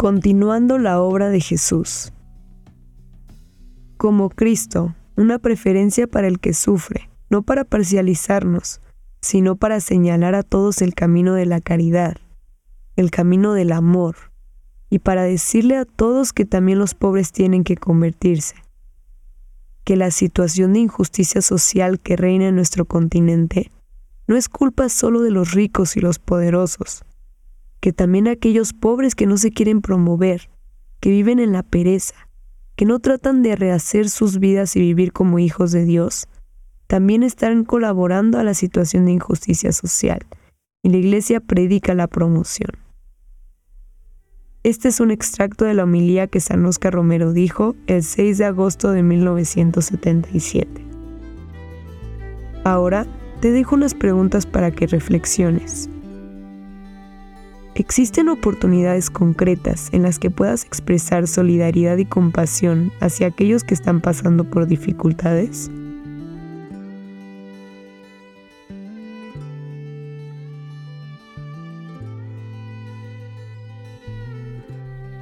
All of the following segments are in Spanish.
Continuando la obra de Jesús. Como Cristo, una preferencia para el que sufre, no para parcializarnos, sino para señalar a todos el camino de la caridad, el camino del amor, y para decirle a todos que también los pobres tienen que convertirse, que la situación de injusticia social que reina en nuestro continente no es culpa solo de los ricos y los poderosos, que también aquellos pobres que no se quieren promover, que viven en la pereza, que no tratan de rehacer sus vidas y vivir como hijos de Dios, también están colaborando a la situación de injusticia social, y la Iglesia predica la promoción. Este es un extracto de la homilía que San Oscar Romero dijo el 6 de agosto de 1977. Ahora te dejo unas preguntas para que reflexiones. ¿Existen oportunidades concretas en las que puedas expresar solidaridad y compasión hacia aquellos que están pasando por dificultades?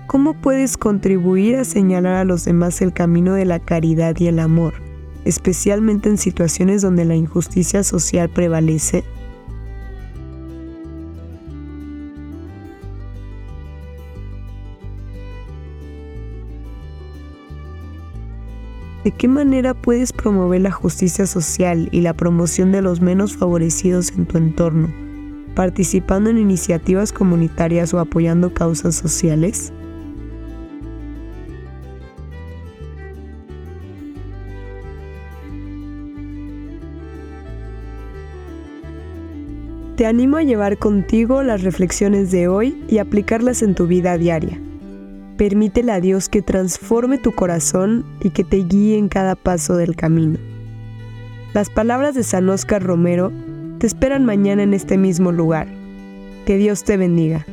¿Cómo puedes contribuir a señalar a los demás el camino de la caridad y el amor, especialmente en situaciones donde la injusticia social prevalece? ¿De qué manera puedes promover la justicia social y la promoción de los menos favorecidos en tu entorno, participando en iniciativas comunitarias o apoyando causas sociales? Te animo a llevar contigo las reflexiones de hoy y aplicarlas en tu vida diaria. Permítele a Dios que transforme tu corazón y que te guíe en cada paso del camino. Las palabras de San Oscar Romero te esperan mañana en este mismo lugar. Que Dios te bendiga.